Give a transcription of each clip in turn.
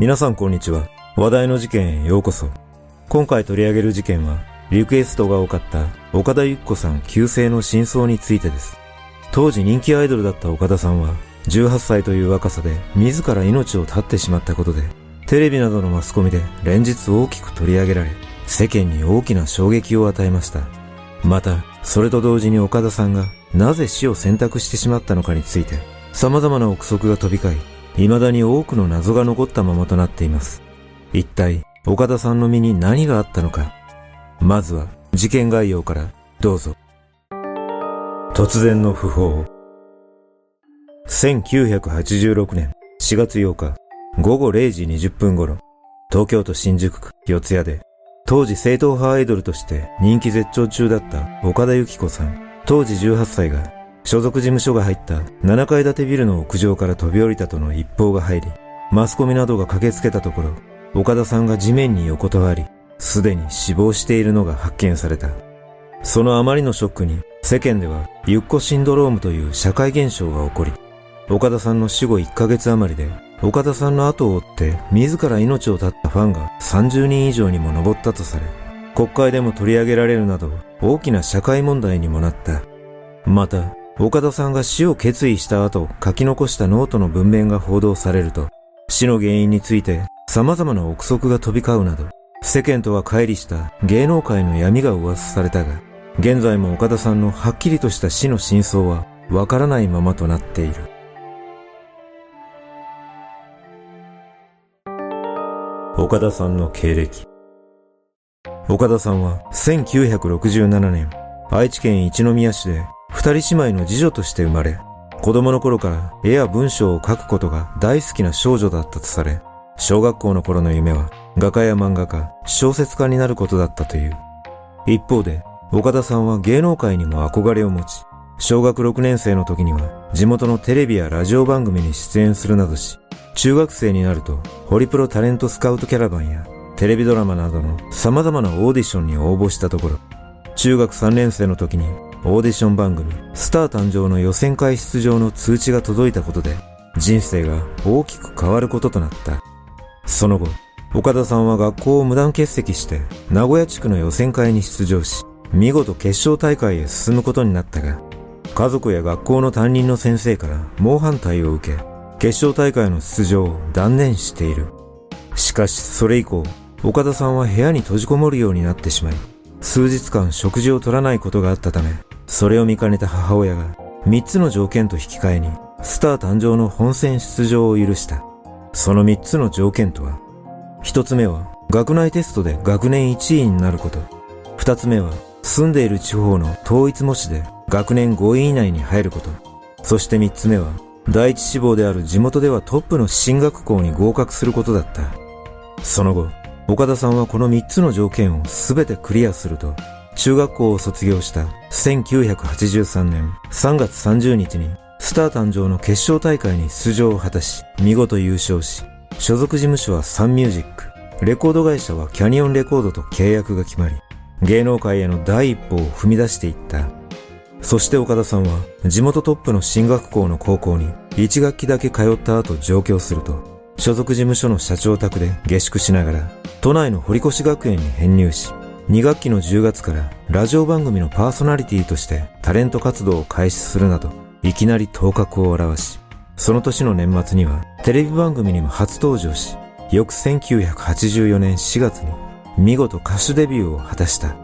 皆さんこんにちは。話題の事件へようこそ。今回取り上げる事件は、リクエストが多かった岡田由紀子さん急逝の真相についてです。当時人気アイドルだった岡田さんは、18歳という若さで自ら命を絶ってしまったことで、テレビなどのマスコミで連日大きく取り上げられ、世間に大きな衝撃を与えました。また、それと同時に岡田さんがなぜ死を選択してしまったのかについて、様々な憶測が飛び交い、未だに多くの謎が残ったままとなっています。一体、岡田さんの身に何があったのか。まずは、事件概要から、どうぞ。突然の訃報。1986年4月8日、午後0時20分頃、東京都新宿区四谷で、当時正統派アイドルとして人気絶頂中だった岡田由紀子さん、当時18歳が所属事務所が入った7階建てビルの屋上から飛び降りたとの一報が入り、マスコミなどが駆けつけたところ、岡田さんが地面に横たわり、すでに死亡しているのが発見された。そのあまりのショックに、世間では、ゆっこシンドロームという社会現象が起こり、岡田さんの死後1ヶ月余りで、岡田さんの後を追って自ら命を絶ったファンが30人以上にも上ったとされ、国会でも取り上げられるなど大きな社会問題にもなった。また、岡田さんが死を決意した後書き残したノートの文面が報道されると、死の原因について様々な憶測が飛び交うなど、世間とは乖離した芸能界の闇が噂されたが、現在も岡田さんのはっきりとした死の真相はわからないままとなっている。岡田さんの経歴。岡田さんは1967年、愛知県一宮市で二人姉妹の次女として生まれ、子供の頃から絵や文章を書くことが大好きな少女だったとされ、小学校の頃の夢は画家や漫画家、小説家になることだったという。一方で、岡田さんは芸能界にも憧れを持ち、小学6年生の時には地元のテレビやラジオ番組に出演するなどし、中学生になるとホリプロタレントスカウトキャラバンやテレビドラマなどの様々なオーディションに応募したところ、中学3年生の時にオーディション番組、スター誕生の予選会出場の通知が届いたことで、人生が大きく変わることとなった。その後、岡田さんは学校を無断欠席して、名古屋地区の予選会に出場し、見事決勝大会へ進むことになったが、家族や学校の担任の先生から猛反対を受け、決勝大会の出場を断念している。しかし、それ以降、岡田さんは部屋に閉じこもるようになってしまい、数日間食事を取らないことがあったため、それを見かねた母親が3つの条件と引き換えにスター誕生の本戦出場を許した。その3つの条件とは、1つ目は学内テストで学年1位になること。2つ目は住んでいる地方の統一模試で学年5位以内に入ること。そして3つ目は第一志望である地元ではトップの進学校に合格することだった。その後、岡田さんはこの3つの条件を全てクリアすると、中学校を卒業した1983年3月30日にスター誕生の決勝大会に出場を果たし、見事優勝し、所属事務所はサンミュージック、レコード会社はキャニオンレコードと契約が決まり、芸能界への第一歩を踏み出していった。そして岡田さんは地元トップの進学校の高校に1学期だけ通った後上京すると、所属事務所の社長宅で下宿しながら、都内の堀越学園に編入し、2学期の10月からラジオ番組のパーソナリティとしてタレント活動を開始するなど、いきなり頭角を現し、その年の年末にはテレビ番組にも初登場し、翌1984年4月に見事歌手デビューを果たした。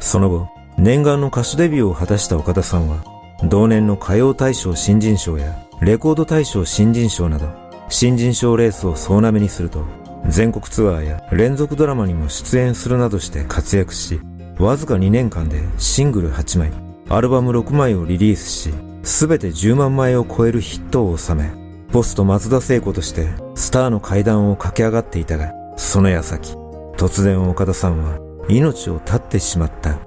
その後、念願の歌手デビューを果たした岡田さんは、同年の歌謡大賞新人賞やレコード大賞新人賞など、新人賞レースを総なめにすると、全国ツアーや連続ドラマにも出演するなどして活躍し、わずか2年間でシングル8枚、アルバム6枚をリリースし、すべて10万枚を超えるヒットを収め、ポスト松田聖子としてスターの階段を駆け上がっていたが、その矢先、突然岡田さんは命を絶ってしまった。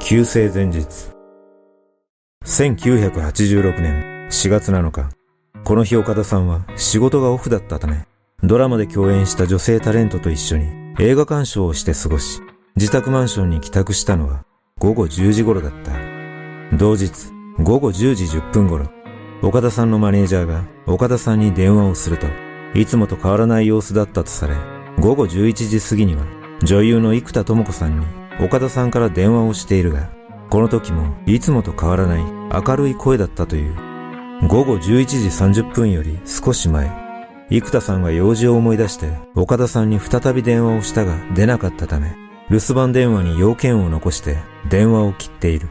急性前日。1986年4月7日、この日岡田さんは仕事がオフだったため、ドラマで共演した女性タレントと一緒に映画鑑賞をして過ごし、自宅マンションに帰宅したのは午後10時頃だった。同日、午後10時10分頃、岡田さんのマネージャーが岡田さんに電話をすると、いつもと変わらない様子だったとされ、午後11時過ぎには女優の生田智子さんに岡田さんから電話をしているが、この時もいつもと変わらない明るい声だったという。午後11時30分より少し前、生田さんが用事を思い出して岡田さんに再び電話をしたが出なかったため、留守番電話に要件を残して電話を切っている。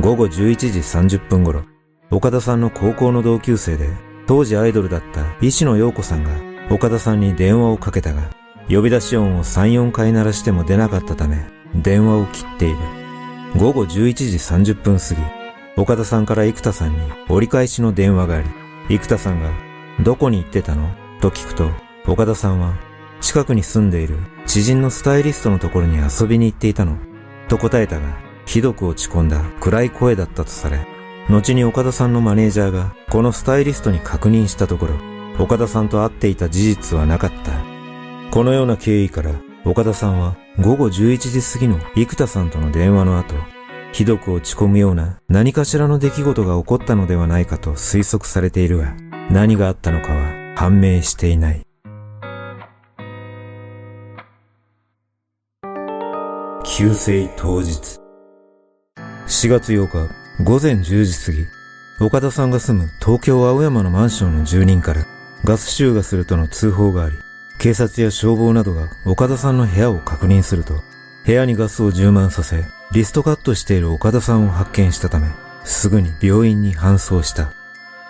午後11時30分頃、岡田さんの高校の同級生で当時アイドルだった石野陽子さんが岡田さんに電話をかけたが、呼び出し音を3、4回鳴らしても出なかったため、電話を切っている。午後11時30分過ぎ、岡田さんから生田さんに折り返しの電話があり、生田さんが、どこに行ってたの？と聞くと、岡田さんは、近くに住んでいる知人のスタイリストのところに遊びに行っていたの、と答えたが、ひどく落ち込んだ暗い声だったとされ、後に岡田さんのマネージャーがこのスタイリストに確認したところ、岡田さんと会っていた事実はなかった。このような経緯から岡田さんは午後11時過ぎの生田さんとの電話の後、ひどく落ち込むような何かしらの出来事が起こったのではないかと推測されているが、何があったのかは判明していない。急性当日。4月8日午前10時過ぎ、岡田さんが住む東京青山のマンションの住人からガス臭がするとの通報があり、警察や消防などが岡田さんの部屋を確認すると、部屋にガスを充満させ、リストカットしている岡田さんを発見したため、すぐに病院に搬送した。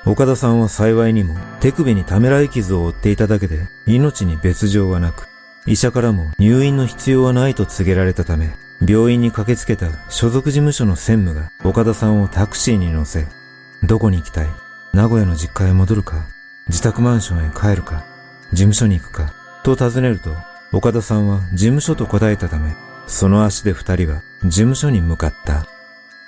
岡田さんは幸いにも手首にためらい傷を負っていただけで命に別状はなく、医者からも入院の必要はないと告げられたため、病院に駆けつけた所属事務所の専務が岡田さんをタクシーに乗せ、どこに行きたい名古屋の実家へ戻るか自宅マンションへ帰るか事務所に行くかと尋ねると、岡田さんは事務所と答えたため、その足で二人は事務所に向かった。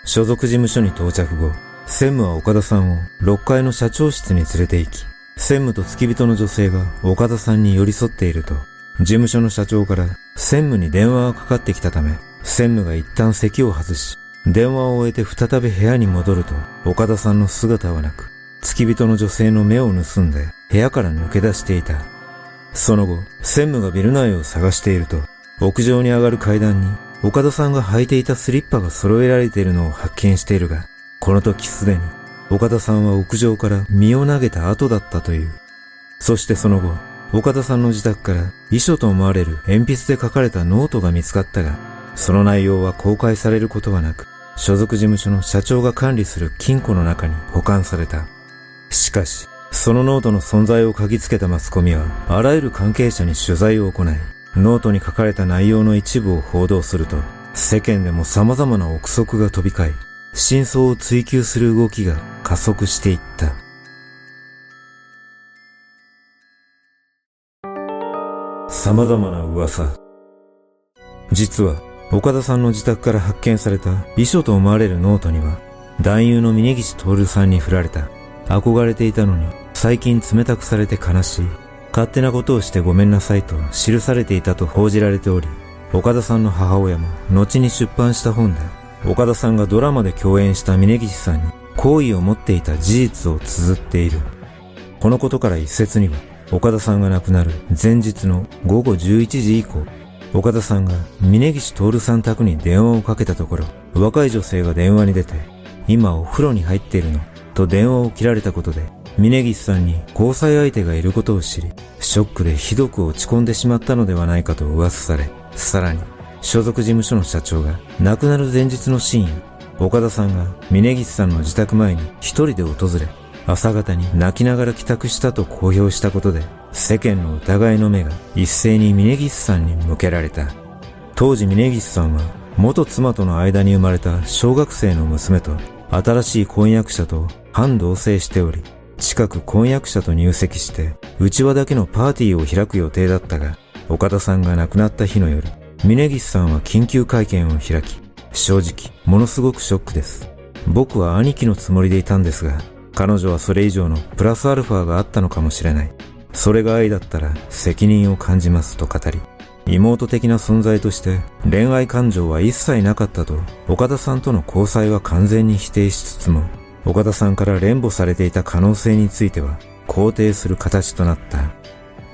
所属事務所に到着後、専務は岡田さんを6階の社長室に連れて行き、専務と付き人の女性が岡田さんに寄り添っていると、事務所の社長から専務に電話がかかってきたため、専務が一旦席を外し、電話を終えて再び部屋に戻ると、岡田さんの姿はなく、付き人の女性の目を盗んで部屋から抜け出していた。その後、専務がビル内を探していると、屋上に上がる階段に岡田さんが履いていたスリッパが揃えられているのを発見しているが、この時すでに岡田さんは屋上から身を投げた後だったという。そしてその後、岡田さんの自宅から遺書と思われる鉛筆で書かれたノートが見つかったが、その内容は公開されることはなく、所属事務所の社長が管理する金庫の中に保管された。しかし、そのノートの存在を嗅ぎつけたマスコミは、あらゆる関係者に取材を行い、ノートに書かれた内容の一部を報道すると、世間でも様々な憶測が飛び交い、真相を追求する動きが加速していった。様々な噂。実は、岡田さんの自宅から発見された遺書と思われるノートには、男優の峯岸徹さんに振られた、憧れていたのに、最近冷たくされて悲しい、勝手なことをしてごめんなさいと記されていたと報じられており、岡田さんの母親も後に出版した本で、岡田さんがドラマで共演した峯岸さんに好意を持っていた事実を綴っている。このことから一説には、岡田さんが亡くなる前日の午後11時以降、岡田さんが峯岸徹さん宅に電話をかけたところ、若い女性が電話に出て、今お風呂に入っているの、と電話を切られたことで、峯岸さんに交際相手がいることを知り、ショックでひどく落ち込んでしまったのではないかと噂され、さらに、所属事務所の社長が亡くなる前日の深夜、岡田さんが峯岸さんの自宅前に一人で訪れ、朝方に泣きながら帰宅したと公表したことで、世間の疑いの目が一斉に峯岸さんに向けられた。当時峯岸さんは元妻との間に生まれた小学生の娘と新しい婚約者と反同棲しており、近く婚約者と入籍して内輪だけのパーティーを開く予定だったが、岡田さんが亡くなった日の夜、峯岸さんは緊急会見を開き、正直、ものすごくショックです。僕は兄貴のつもりでいたんですが、彼女はそれ以上のプラスアルファがあったのかもしれない。それが愛だったら責任を感じますと語り、妹的な存在として恋愛感情は一切なかったと岡田さんとの交際は完全に否定しつつも、岡田さんから連母されていた可能性については肯定する形となった。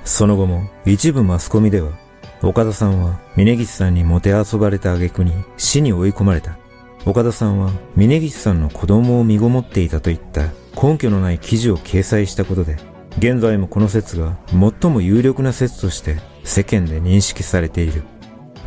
その後も一部マスコミでは岡田さんは峯岸さんにもてあそばれた挙句に死に追い込まれた。岡田さんは峯岸さんの子供を身ごもっていたといった根拠のない記事を掲載したことで、現在もこの説が最も有力な説として世間で認識されている。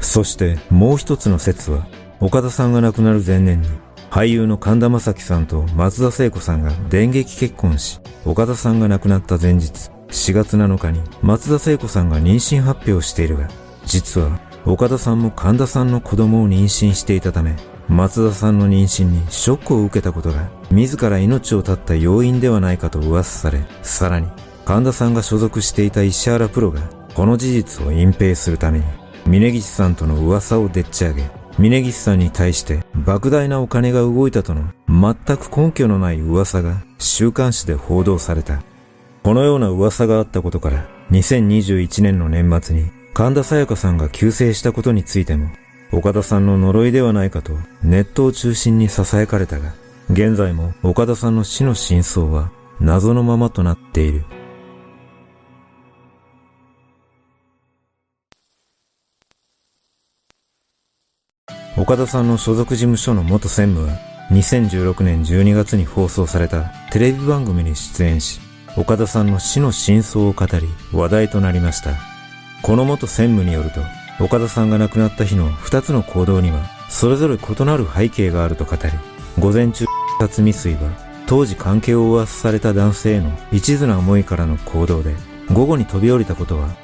そしてもう一つの説は、岡田さんが亡くなる前年に俳優の神田正輝さんと松田聖子さんが電撃結婚し、岡田さんが亡くなった前日、4月7日に松田聖子さんが妊娠発表しているが、実は岡田さんも神田さんの子供を妊娠していたため、松田さんの妊娠にショックを受けたことが自ら命を絶った要因ではないかと噂され、さらに神田さんが所属していた石原プロがこの事実を隠蔽するために峯岸さんとの噂をでっち上げ、峯岸さんに対して莫大なお金が動いたとの全く根拠のない噂が週刊誌で報道された。このような噂があったことから2021年の年末に神田沙也加さんが急逝したことについても岡田さんの呪いではないかとネットを中心に囁かれたが現在も岡田さんの死の真相は謎のままとなっている。岡田さんの所属事務所の元専務は2016年12月に放送されたテレビ番組に出演し岡田さんの死の真相を語り話題となりました。この元専務によると岡田さんが亡くなった日の2つの行動にはそれぞれ異なる背景があると語り午前中殺未遂は当時関係を噂された男性への一途な思いからの行動で午後に飛び降りたことは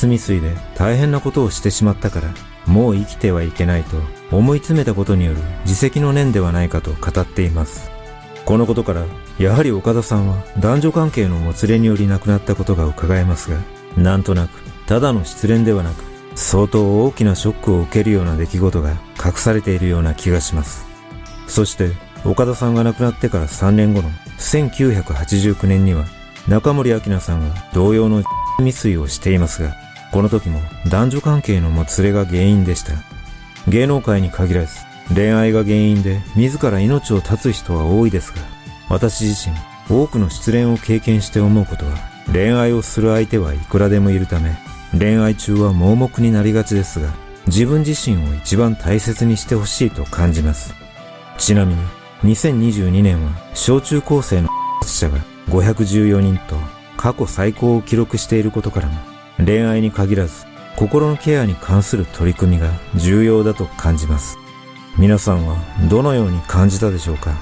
未遂で大変なことをしてしまったからもう生きてはいけないと思い詰めたことによる自責の念ではないかと語っています。このことから、やはり岡田さんは男女関係のもつれにより亡くなったことが伺えますが、なんとなく、ただの失恋ではなく、相当大きなショックを受けるような出来事が隠されているような気がします。そして、岡田さんが亡くなってから3年後の1989年には、中森明菜さんが同様の未遂をしていますが、この時も男女関係のもつれが原因でした。芸能界に限らず、恋愛が原因で自ら命を絶つ人は多いですが、私自身多くの失恋を経験して思うことは、恋愛をする相手はいくらでもいるため、恋愛中は盲目になりがちですが、自分自身を一番大切にしてほしいと感じます。ちなみに、2022年は小中高生の死者が514人と過去最高を記録していることからも、恋愛に限らず心のケアに関する取り組みが重要だと感じます。皆さんはどのように感じたでしょうか？